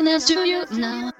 happiness to you now.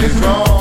is wrong.